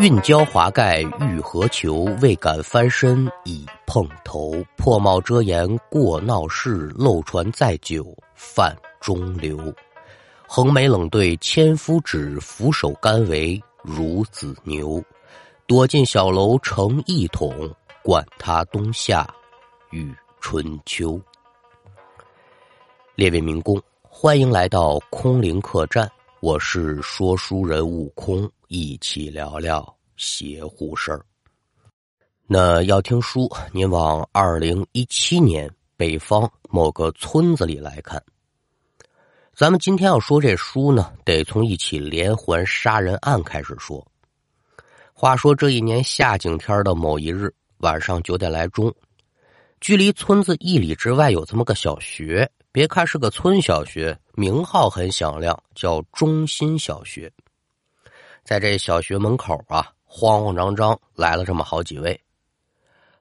运交华盖欲何求？未敢翻身已碰头。破帽遮颜过闹市，漏船载酒泛中流。横眉冷对千夫指，俯首甘为孺子牛。躲进小楼成一统，管他冬夏与春秋。列位民工，欢迎来到空灵客栈，我是说书人悟空。一起聊聊邪乎事儿。那要听书，您往二零一七年北方某个村子里来看。咱们今天要说这书呢，得从一起连环杀人案开始说。话说这一年夏景天的某一日晚上九点来钟，距离村子一里之外有这么个小学，别看是个村小学，名号很响亮，叫中心小学。在这小学门口啊，慌慌张张来了这么好几位。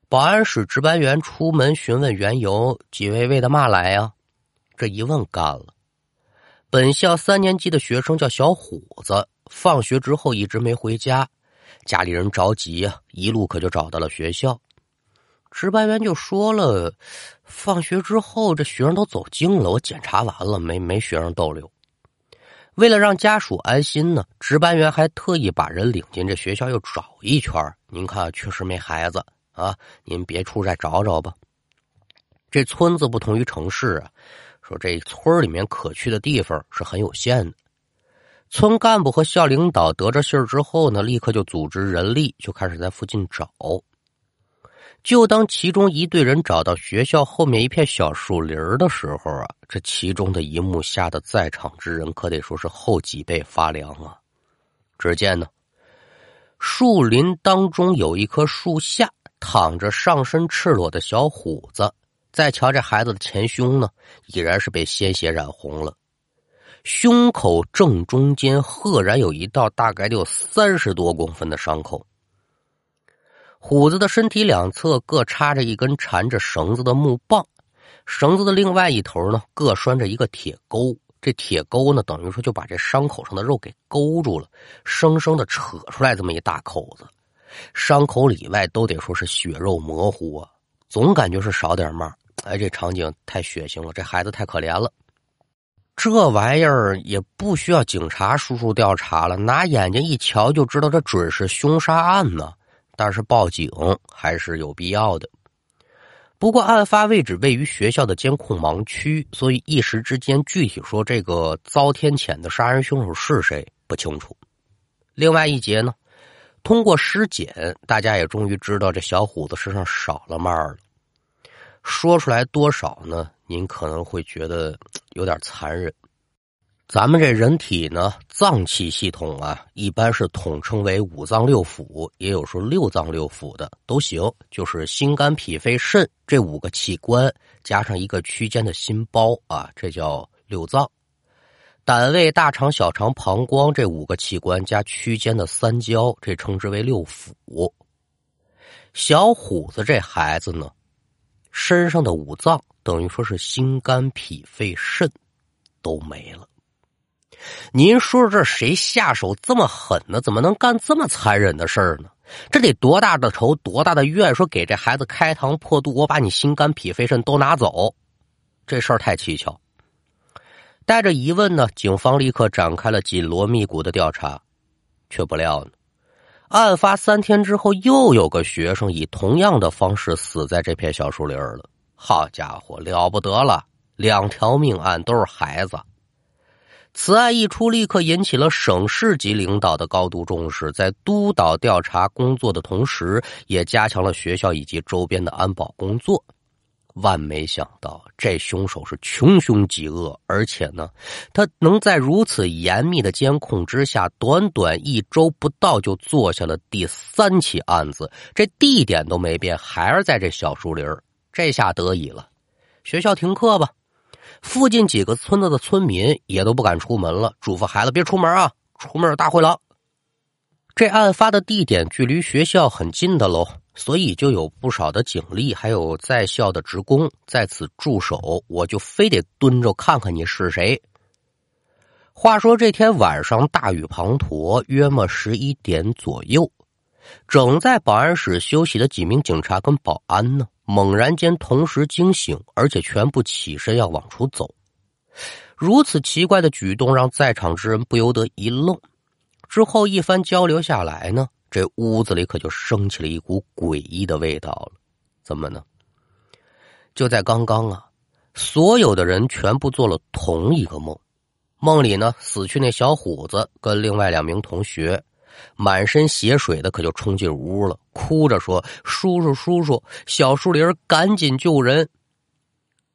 保安室值班员出门询问缘由，几位为的嘛来呀？这一问干了。本校三年级的学生叫小虎子，放学之后一直没回家，家里人着急呀，一路可就找到了学校。值班员就说了，放学之后这学生都走净了，我检查完了，没没学生逗留。为了让家属安心呢，值班员还特意把人领进这学校又找一圈您看，确实没孩子啊，您别处再找找吧。这村子不同于城市啊，说这村里面可去的地方是很有限的。村干部和校领导得着信儿之后呢，立刻就组织人力就开始在附近找。就当其中一队人找到学校后面一片小树林的时候啊，这其中的一幕吓得在场之人可得说是后脊背发凉啊！只见呢，树林当中有一棵树下躺着上身赤裸的小虎子，再瞧这孩子的前胸呢，已然是被鲜血染红了，胸口正中间赫然有一道大概有三十多公分的伤口。虎子的身体两侧各插着一根缠着绳子的木棒，绳子的另外一头呢，各拴着一个铁钩。这铁钩呢，等于说就把这伤口上的肉给勾住了，生生的扯出来这么一大口子。伤口里外都得说是血肉模糊啊，总感觉是少点嘛。哎，这场景太血腥了，这孩子太可怜了。这玩意儿也不需要警察叔叔调查了，拿眼睛一瞧就知道，这准是凶杀案呢。但是报警还是有必要的。不过案发位置位于学校的监控盲区，所以一时之间具体说这个遭天谴的杀人凶手是谁不清楚。另外一节呢，通过尸检，大家也终于知道这小虎子身上少了嘛了。说出来多少呢？您可能会觉得有点残忍。咱们这人体呢，脏器系统啊，一般是统称为五脏六腑，也有说六脏六腑的都行。就是心肝脾肺肾这五个器官，加上一个区间的心包啊，这叫六脏。胆胃、大肠、小肠、膀胱这五个器官加区间的三焦，这称之为六腑。小虎子这孩子呢，身上的五脏等于说是心肝脾肺肾都没了。您说说，这谁下手这么狠呢？怎么能干这么残忍的事儿呢？这得多大的仇，多大的怨？说给这孩子开膛破肚，我把你心肝脾肺肾都拿走，这事儿太蹊跷。带着疑问呢，警方立刻展开了紧锣密鼓的调查，却不料呢，案发三天之后，又有个学生以同样的方式死在这片小树林了。好家伙，了不得了，两条命案都是孩子。此案一出，立刻引起了省市级领导的高度重视，在督导调查工作的同时，也加强了学校以及周边的安保工作。万没想到，这凶手是穷凶极恶，而且呢，他能在如此严密的监控之下，短短一周不到就做下了第三起案子，这地点都没变，还是在这小树林这下得以了，学校停课吧。附近几个村子的村民也都不敢出门了，嘱咐孩子别出门啊，出门大灰狼。这案发的地点距离学校很近的喽，所以就有不少的警力，还有在校的职工在此驻守。我就非得蹲着看看你是谁。话说这天晚上大雨滂沱，约莫十一点左右，正在保安室休息的几名警察跟保安呢，猛然间同时惊醒，而且全部起身要往出走。如此奇怪的举动让在场之人不由得一愣。之后一番交流下来呢，这屋子里可就升起了一股诡异的味道了。怎么呢？就在刚刚啊，所有的人全部做了同一个梦。梦里呢，死去那小伙子跟另外两名同学，满身血水的，可就冲进屋了，哭着说：“叔叔，叔叔，小树林，赶紧救人！”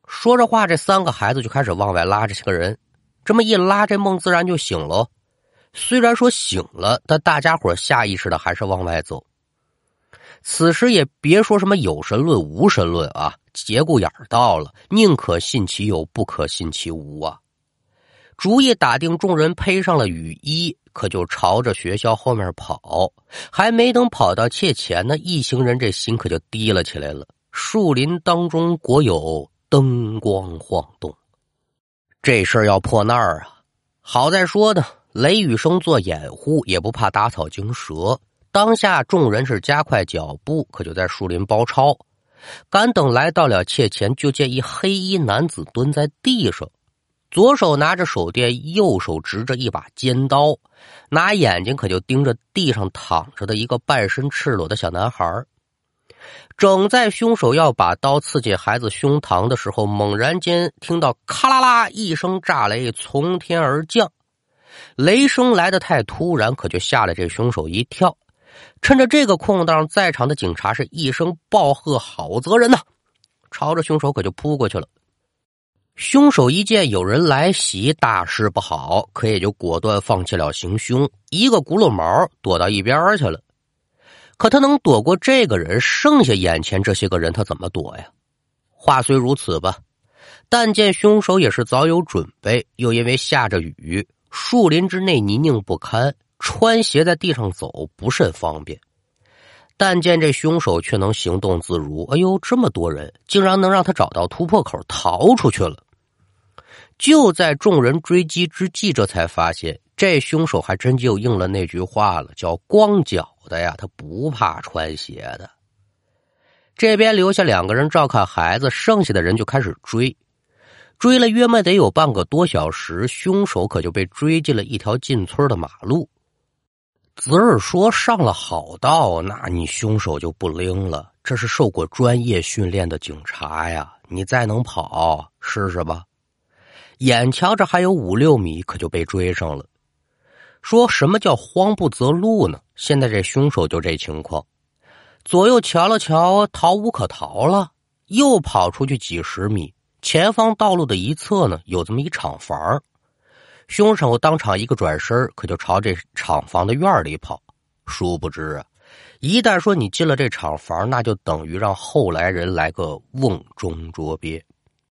说着话，这三个孩子就开始往外拉这些个人。这么一拉，这梦自然就醒了。虽然说醒了，但大家伙下意识的还是往外走。此时也别说什么有神论、无神论啊，节骨眼到了，宁可信其有，不可信其无啊。主意打定，众人披上了雨衣，可就朝着学校后面跑。还没等跑到切前呢，一行人这心可就低了起来了。树林当中果有灯光晃动，这事儿要破那儿啊！好在说呢，雷雨生做掩护，也不怕打草惊蛇。当下众人是加快脚步，可就在树林包抄。赶等来到了切前，就见一黑衣男子蹲在地上。左手拿着手电，右手执着一把尖刀，拿眼睛可就盯着地上躺着的一个半身赤裸的小男孩。正在凶手要把刀刺进孩子胸膛的时候，猛然间听到咔啦啦一声炸雷从天而降，雷声来的太突然，可就吓了这凶手一跳。趁着这个空档，在场的警察是一声暴喝：“好责人呐！”朝着凶手可就扑过去了。凶手一见有人来袭，大事不好，可也就果断放弃了行凶，一个轱辘毛躲到一边去了。可他能躲过这个人，剩下眼前这些个人他怎么躲呀？话虽如此吧，但见凶手也是早有准备，又因为下着雨，树林之内泥泞不堪，穿鞋在地上走不甚方便。但见这凶手却能行动自如，哎呦，这么多人，竟然能让他找到突破口逃出去了。就在众人追击之际，这才发现这凶手还真就应了那句话了，叫“光脚的呀，他不怕穿鞋的”。这边留下两个人照看孩子，剩下的人就开始追，追了约莫得有半个多小时，凶手可就被追进了一条进村的马路。子儿说：“上了好道，那你凶手就不灵了。这是受过专业训练的警察呀！你再能跑试试吧。眼瞧着还有五六米，可就被追上了。说什么叫慌不择路呢？现在这凶手就这情况，左右瞧了瞧，逃无可逃了，又跑出去几十米，前方道路的一侧呢，有这么一厂房。”凶手当场一个转身，可就朝这厂房的院里跑。殊不知啊，一旦说你进了这厂房，那就等于让后来人来个瓮中捉鳖。